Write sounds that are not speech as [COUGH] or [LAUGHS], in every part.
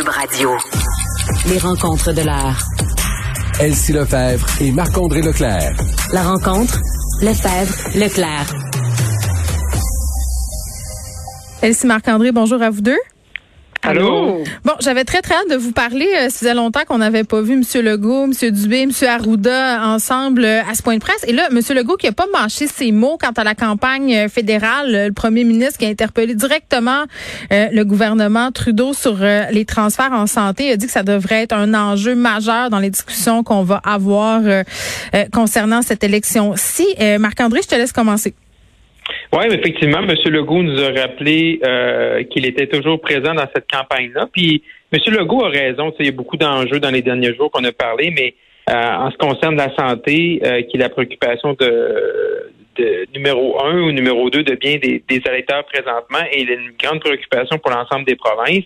Cube Radio. Les rencontres de l'art. Elsie Lefebvre et Marc-André Leclerc. La rencontre, Lefebvre, Leclerc. Elsie Marc-André, bonjour à vous deux. Allô? Bon, j'avais très très hâte de vous parler. Euh, ça faisait longtemps qu'on n'avait pas vu M. Legault, M. Dubé, M. Arruda ensemble euh, à ce point de presse. Et là, M. Legault qui a pas mâché ses mots quant à la campagne euh, fédérale, le premier ministre qui a interpellé directement le gouvernement Trudeau sur les transferts en santé, a dit que ça devrait être un enjeu majeur dans les discussions qu'on va avoir concernant cette élection-ci. Marc-André, je te laisse commencer. Oui, effectivement, M. Legault nous a rappelé euh, qu'il était toujours présent dans cette campagne-là. Puis M. Legault a raison, il y a beaucoup d'enjeux dans les derniers jours qu'on a parlé, mais euh, en ce qui concerne la santé, euh, qui est la préoccupation de, de numéro un ou numéro deux de bien des, des présentement, et il une grande préoccupation pour l'ensemble des provinces.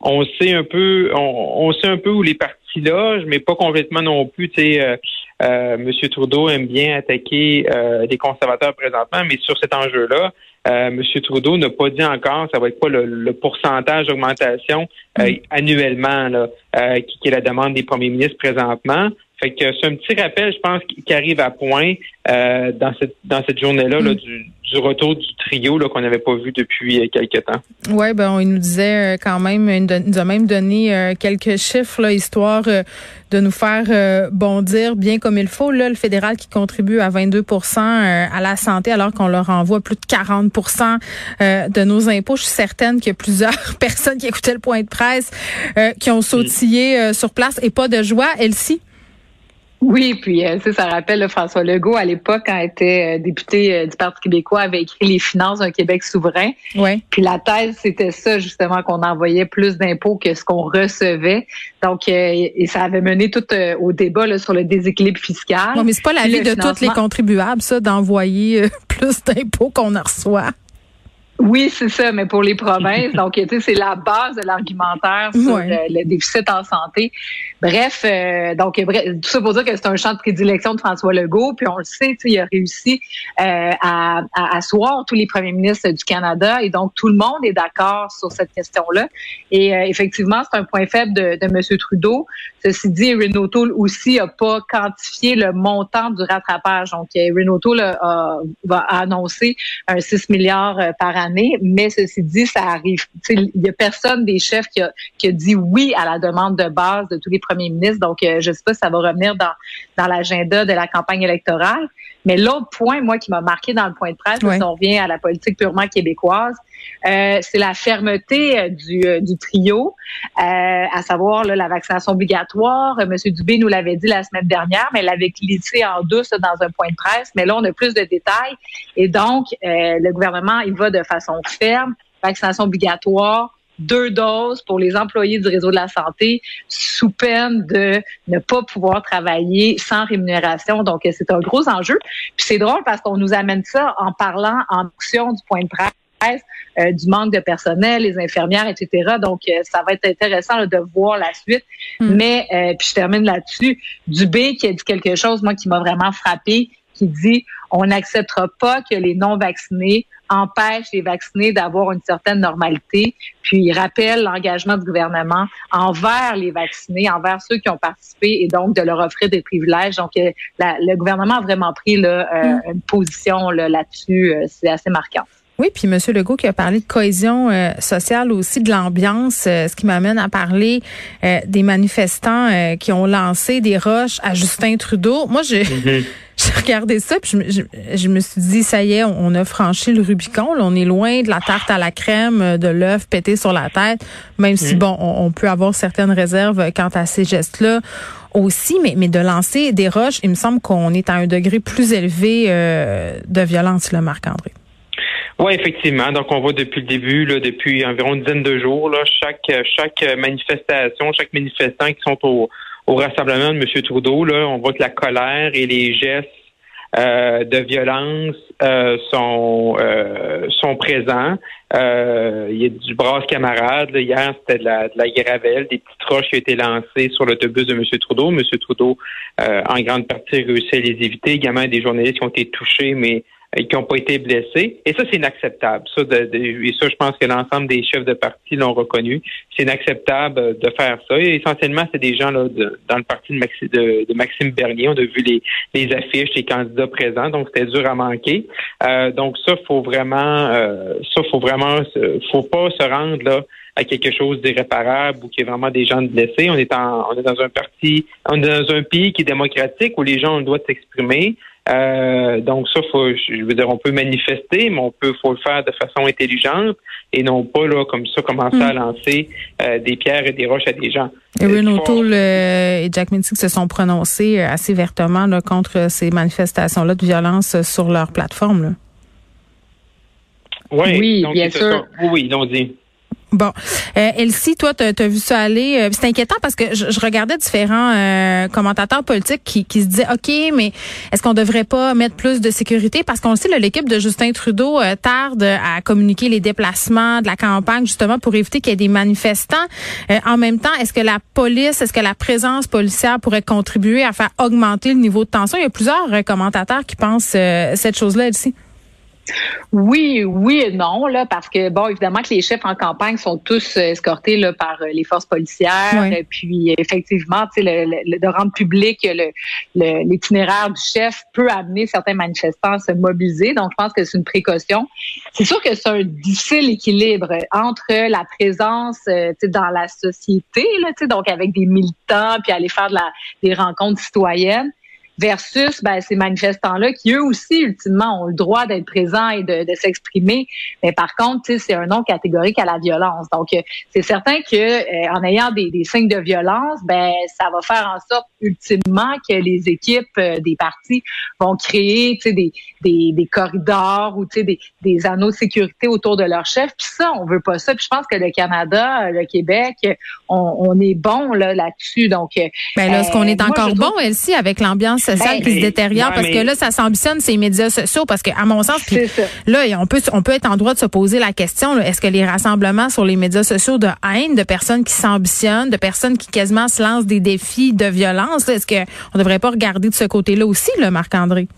On sait un peu, on, on sait un peu où les partis loge, mais pas complètement non plus. Tu sais, euh, euh, M. Trudeau aime bien attaquer euh, les conservateurs présentement, mais sur cet enjeu-là, euh, M. Trudeau n'a pas dit encore ça va être quoi le, pourcentage d'augmentation mm. annuellement là, qui, qui, est la demande des premiers ministres présentement. Fait que c'est un petit rappel, je pense, qui arrive à point dans cette dans cette journée-là là, mm. du, du retour du trio qu'on n'avait pas vu depuis euh, quelques temps. Oui, ben il nous disait euh, quand même, il nous a même donné euh, quelques chiffres là, histoire de nous faire bondir bien comme il faut. Là, le fédéral qui contribue à 22% à la santé alors qu'on leur envoie plus de 40% de nos impôts. Je suis certaine qu'il y a plusieurs [LAUGHS] personnes qui écoutaient le point de presse qui ont sautillé sur place et pas de joie. Elsie? Oui, puis euh, ça rappelle François Legault à l'époque quand il était euh, député euh, du Parti québécois avait écrit les finances d'un Québec souverain. Ouais. Puis la thèse c'était ça justement qu'on envoyait plus d'impôts que ce qu'on recevait. Donc et ça avait mené tout au débat sur le déséquilibre fiscal. Non, mais c'est pas la vie de tous les contribuables ça d'envoyer [LAUGHS] plus d'impôts qu'on en reçoit. Oui, c'est ça, mais pour les provinces, donc tu sais, c'est la base de l'argumentaire sur le, déficit en santé. Bref, euh, donc tout ça pour dire que c'est un champ de prédilection de François Legault, puis on le sait, il a réussi euh, à, à asseoir tous les premiers ministres du Canada, et donc tout le monde est d'accord sur cette question-là. Et euh, effectivement, c'est un point faible de, de M. Trudeau. Ceci dit, Renault Tool aussi n'a pas quantifié le montant du rattrapage. Donc, Renault Tool a, va annoncer un 6 milliards par année, mais ceci dit, ça arrive. Il y a personne des chefs qui a, qui a dit oui à la demande de base de tous les premier ministre. Donc, euh, je ne sais pas si ça va revenir dans, dans l'agenda de la campagne électorale. Mais l'autre point, moi, qui m'a marqué dans le point de presse, si on revient à la politique purement québécoise, euh, c'est la fermeté euh, du, du trio, à savoir la vaccination obligatoire. Monsieur Dubé nous l'avait dit la semaine dernière, mais elle l'avait glissé en douce dans un point de presse. Mais là, on a plus de détails. Et donc, le gouvernement, il va de façon ferme, vaccination obligatoire, deux doses pour les employés du réseau de la santé sous peine de ne pas pouvoir travailler sans rémunération. Donc, c'est un gros enjeu. Puis c'est drôle parce qu'on nous amène ça en parlant en option du point de presse. Euh, du manque de personnel, les infirmières, etc. Donc, euh, ça va être intéressant de voir la suite. Hmm. Mais, euh, puis je termine là-dessus, Dubé qui a dit quelque chose, moi, qui m'a vraiment frappé, qui dit on n'acceptera pas que les non-vaccinés empêchent les vaccinés d'avoir une certaine normalité. Puis il rappelle l'engagement du gouvernement envers les vaccinés, envers ceux qui ont participé et donc de leur offrir des privilèges. Donc euh, le gouvernement a vraiment pris là, euh, mm. une position là-dessus. Euh, c'est assez marquant. Oui, puis M. Legault qui a parlé de cohésion sociale aussi, de l'ambiance, ce qui m'amène à parler des manifestants qui ont lancé des roches à Justin Trudeau. Moi, mm-hmm. [LAUGHS] j'ai regardé ça, puis je, je, me suis dit, ça y est, on a franchi le Rubicon. on est loin de la tarte à la crème, euh, de l'œuf pété sur la tête, même si, mm. bon, on, peut avoir certaines réserves quant à ces gestes-là aussi, mais, mais de lancer des roches, il me semble qu'on est à un degré plus élevé euh, de violence, là, Marc-André. Oui, effectivement. Donc, on voit depuis le début, là, depuis environ une dizaine de jours, là, chaque chaque manifestation, chaque manifestant qui sont au, au rassemblement de M. Trudeau, là, on voit que la colère et les gestes euh, de violence euh, sont euh, sont présents. il y a du brasse camarade. Hier, c'était de la, de la gravelle, des petites roches qui ont été lancées sur l'autobus de M. Trudeau. M. Trudeau, en grande partie, réussi à les éviter. Également, des journalistes qui ont été touchés, mais qui n'ont pas été blessés. Et ça, c'est inacceptable. Ça, de, et ça, je pense que l'ensemble des chefs de parti l'ont reconnu. C'est inacceptable de faire ça. Et essentiellement, c'est des gens là, dans le parti de, Maxime Bernier. On a vu les, les affiches, les candidats présents, donc c'était dur à manquer. Euh, donc ça, faut vraiment, euh, ça, faut vraiment, faut pas se rendre là à quelque chose d'irréparable ou qu'il y ait vraiment des gens blessés. On est en, on est dans un parti, on est dans un pays qui est démocratique où les gens ont le droit de s'exprimer. Euh, donc ça, faut, je veux dire, on peut manifester, mais on peut, faut le faire de façon intelligente et non pas là comme ça commencer à mm. lancer euh, des pierres et des roches à des gens. Erin O'Toole et Jack Mintic se sont prononcés euh, assez vertement là, contre ces manifestations-là de violence sur leur plateforme. Oui, oui bien sûr. oui, oui, ils l'ont dit. Bon, euh, Elsie, toi, tu as, vu ça aller? Euh, c'est inquiétant parce que je, regardais différents euh, commentateurs politiques qui, qui se disaient, OK, mais est-ce qu'on devrait pas mettre plus de sécurité? Parce qu'on sait, l'équipe de Justin Trudeau euh, tarde à communiquer les déplacements de la campagne, justement, pour éviter qu'il y ait des manifestants. en même temps, est-ce que la police, est-ce que la présence policière pourrait contribuer à faire augmenter le niveau de tension? Il y a plusieurs commentateurs qui pensent cette chose-là, Elsie. Oui, oui et non, là, parce que bon, évidemment que les chefs en campagne sont tous euh, escortés là, par euh, les forces policières. et Puis effectivement, le, le, de rendre public l'itinéraire du chef peut amener certains manifestants à se mobiliser. Donc, je pense que c'est une précaution. C'est sûr que c'est un difficile équilibre entre la présence euh, dans la société, là, donc avec des militants, puis aller faire de la, des rencontres citoyennes versus ben, ces manifestants-là qui, eux aussi, ultimement, ont le droit d'être présents et de, de s'exprimer. Mais par contre, c'est un nom catégorique à la violence. Donc, euh, c'est certain que euh, en ayant des, des, signes de violence, ben ça va faire en sorte, ultimement, que les équipes euh, des partis vont créer des, des, des corridors ou des, des anneaux de sécurité autour de leur chef. Puis ça, on veut pas ça. Puis je pense que le Canada, le Québec, on, on est bon là, là-dessus. Donc, ben là, ce qu'on est encore bon, Elsie, avec l'ambiance social qui se détériore parce que là, ça s'ambitionne ces médias sociaux parce que, à mon sens, là, on peut, on peut être en droit de se poser la question, est-ce que les rassemblements sur les médias sociaux de haine, de personnes qui s'ambitionnent, de personnes qui quasiment se lancent des défis de violence, est-ce qu'on ne devrait pas regarder de ce côté-là aussi, le Marc-André?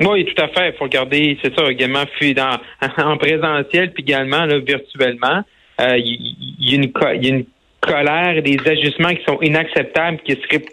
Oui, tout à fait. Il faut regarder, c'est ça, également dans, [LAUGHS] en présentiel, puis également là, virtuellement. Euh, il y, y, a une colère et des ajustements qui sont inacceptables, qui seraient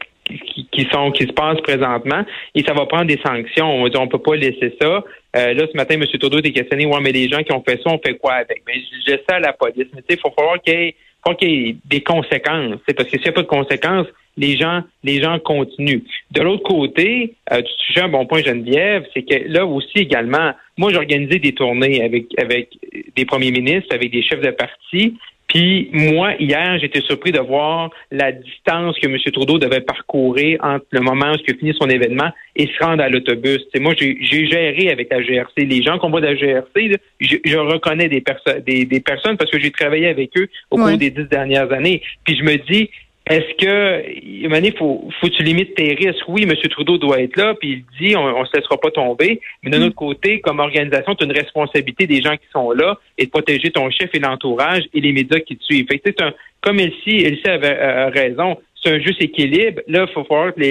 qui, sont qui se passent présentement et ça va prendre des sanctions. On ne peut pas laisser ça. Euh, là, ce matin, M. Todo était questionné, ouais, mais les gens qui ont fait ça, on fait quoi avec? Mais je, sais à la police. Mais tu sais, il faut falloir qu'il y qu'il y ait des conséquences. Parce que s'il n'y a pas de conséquences, les gens, les gens continuent. De l'autre côté, euh, tu touches un bon point, Geneviève, c'est que là aussi également, moi, j'ai organisé des tournées avec, avec des premiers ministres, avec des chefs de parti, puis moi, hier, j'étais surpris de voir la distance que M. Trudeau devait parcourir entre le moment où il a fini son événement et se rendre à l'autobus. moi, j'ai géré avec la GRC. Les gens qu'on voit de la GRC, je, reconnais des, des, des, personnes parce que j'ai travaillé avec eux au cours des dix dernières années. Puis je me dis, est-ce que, il faut, faut que tu limites tes risques? Oui, M. Trudeau doit être là, puis il dit, on ne se laissera pas tomber. Mais d'un mm. autre côté, comme organisation, tu as une responsabilité des gens qui sont là et de protéger ton chef et l'entourage et les médias qui te suivent. Fait c'est un, comme Elsie, Elsie avait euh, raison, c'est un juste équilibre. Là, il faut voir que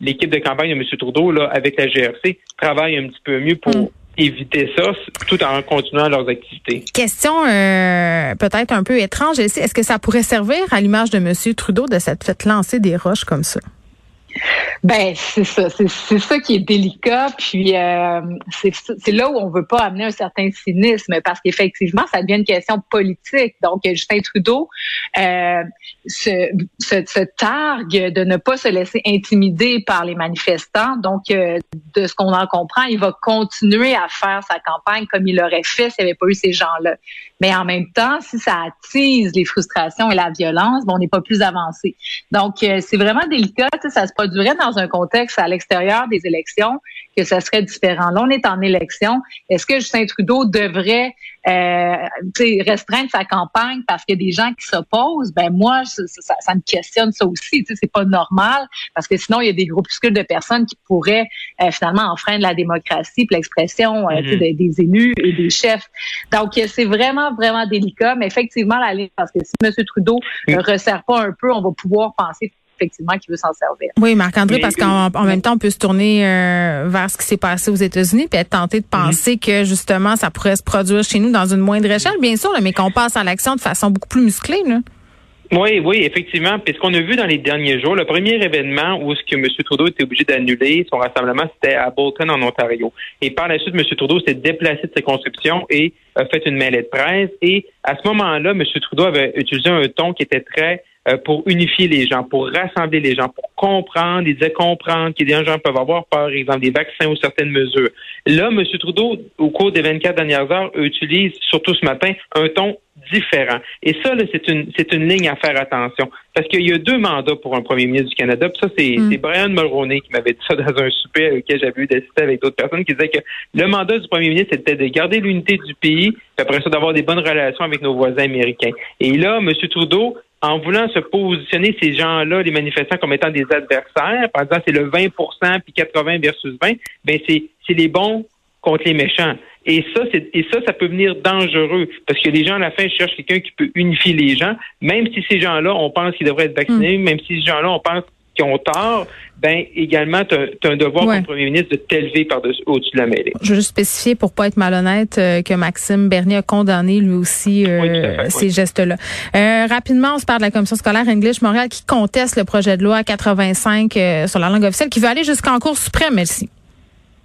l'équipe de campagne de M. Trudeau, là, avec la GRC, travaille un petit peu mieux pour, mm éviter ça tout en continuant leurs activités. Question euh, peut-être un peu étrange. Est-ce que ça pourrait servir à l'image de M. Trudeau de cette fête lancer des roches comme ça? Ben c'est ça, c'est ça qui est délicat. Puis euh, c'est là où on veut pas amener un certain cynisme parce qu'effectivement ça devient une question politique. Donc Justin Trudeau euh, se, targue de ne pas se laisser intimider par les manifestants. Donc euh, de ce qu'on en comprend, il va continuer à faire sa campagne comme il l'aurait fait s'il n'y avait pas eu ces gens-là. Mais en même temps, si ça attise les frustrations et la violence, bon, on n'est pas plus avancé. Donc c'est vraiment délicat. Ça se produirait dans un contexte à l'extérieur des élections que ça serait différent. Là, on est en élection. Est-ce que Justin Trudeau devrait euh, restreindre sa campagne parce qu'il y a des gens qui s'opposent? Ben moi, ça, me questionne ça aussi. C'est pas normal parce que sinon, il y a des groupuscules de personnes qui pourraient euh, finalement enfreindre la démocratie, l'expression euh, mm-hmm. des, des élus et des chefs. Donc, c'est vraiment, vraiment délicat. Mais effectivement, la ligne, parce que si M. Trudeau ne resserre pas un peu, on va pouvoir penser effectivement qu'il veut s'en servir. Oui, Marc-André, parce qu'en même temps, on peut se tourner euh, vers ce qui s'est passé aux États-Unis puis être tenté de penser que justement, ça pourrait se produire chez nous dans une moindre échelle, bien sûr, mais qu'on passe à l'action de façon beaucoup plus musclée. Là. Oui, oui, effectivement. Puis ce qu'on a vu dans les derniers jours, le premier événement où ce que M. Trudeau était obligé d'annuler son rassemblement, c'était à Bolton, en Ontario. Et par la suite, M. Trudeau s'est déplacé de ses conscriptions et a fait une mêlée de presse. Et à ce moment-là, M. Trudeau avait utilisé un ton qui était très euh, pour unifier les gens, pour rassembler les gens, pour comprendre, ils disaient comprendre que des gens peuvent avoir peur, par exemple, des vaccins ou certaines mesures. Là, M. Trudeau, au cours des 24 dernières heures, utilise, surtout ce matin, un ton différent. Et ça, c'est une c'est une ligne à faire attention. Parce qu'il y a deux mandats pour un premier ministre du Canada. Puis ça, c'est mm. Brian Mulroney qui m'avait dit ça dans un souper avec lequel j'avais eu d'assister avec d'autres personnes qui disaient que le mandat du premier ministre, c'était de garder l'unité du pays, puis après ça, d'avoir des bonnes relations avec nos voisins américains. Et là, M. Trudeau, en voulant se positionner ces gens-là, les manifestants, comme étant des adversaires, par exemple, c'est le 20% puis 80 versus 20, ben c'est les bons contre les méchants. Et ça, c'est, et ça, ça peut venir dangereux parce que les gens, à la fin, cherchent quelqu'un qui peut unifier les gens, même si ces gens-là, on pense qu'ils devraient être vaccinés, mm. même si ces gens-là, on pense qu'ils ont tort, ben également, tu as, un devoir comme premier ministre de t'élever au-dessus de la mêlée. Je veux juste spécifier, pour pas être malhonnête, euh, que Maxime Bernier a condamné lui aussi euh, ces gestes-là. Euh, rapidement, on se parle de la commission scolaire English Montréal qui conteste le projet de loi 85 sur la langue officielle, qui veut aller jusqu'en Cour suprême, merci.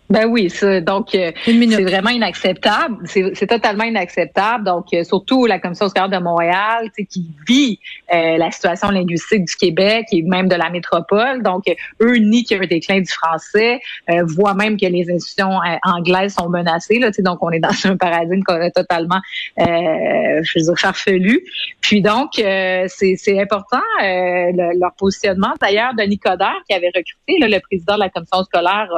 Ben oui, ça, donc euh, c'est vraiment inacceptable. C'est totalement inacceptable. Donc euh, surtout la commission scolaire de Montréal, qui vit euh, la situation linguistique du Québec et même de la métropole. Donc eux nient qu'il y a un déclin du français, voient même que les institutions anglaises sont menacées. Là, donc on est dans [LAUGHS] un paradigme totalement, je veux dire, farfelu. Puis donc c'est important leur positionnement. D'ailleurs, Denis Coderre qui avait recruté le président de la commission scolaire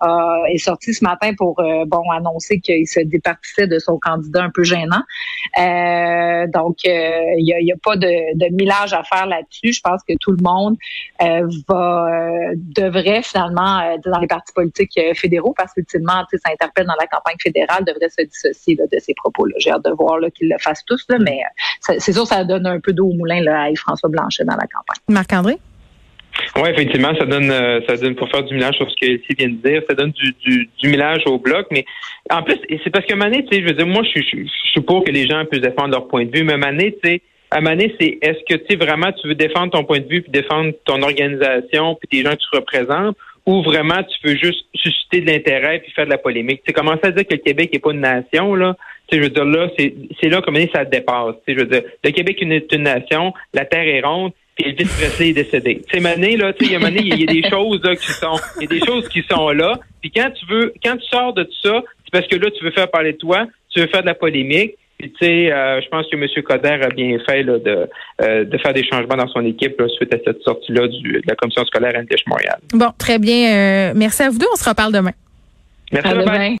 a est sorti ce matin pour euh, bon annoncer qu'il se départissait de son candidat un peu gênant. Euh, donc, euh, il n'y a, pas de, de, millage à faire là-dessus. Je pense que tout le monde va devrait finalement dans les partis politiques fédéraux, parce qu'ultimement, ça interpelle dans la campagne fédérale, devrait se dissocier de ces propos-là. J'ai hâte de voir qu'ils le fassent tous, là, mais c'est sûr ça donne un peu d'eau au moulin là, à François Blanchet dans la campagne. Marc-André? Oui, effectivement, ça donne euh, ça donne pour faire du millage sur ce que vient de dire, ça donne du, du, du millage au bloc, mais en plus, c'est parce que Mané, tu sais, je veux dire, moi, je, suis pour que les gens puissent défendre leur point de vue, mais Mané, tu sais, à Mané, c'est est-ce que tu vraiment tu veux défendre ton point de vue puis défendre ton organisation puis tes gens que tu représentes ou vraiment tu veux juste susciter de l'intérêt puis faire de la polémique? Tu sais, commencer à dire que le Québec n'est pas une nation, là, tu je veux dire, là, c'est là, comme ça dépasse. Tu je veux dire, le Québec est une nation, la Terre est ronde, puis Elvis Presley est décédé. Tu sais, Mané, là, tu sais, il y a des choses là, qui sont, il y a des choses qui sont là. Puis quand tu veux, quand tu sors de tout ça, c'est parce que là, tu veux faire parler de toi, tu veux faire de la polémique. Puis tu sais, euh, je pense que M. Coder a bien fait là, de, euh, de faire des changements dans son équipe suite à cette sortie-là de la commission scolaire Antiche Montréal. Bon, très bien. Euh, merci à vous deux. On se reparle demain. Merci. À demain.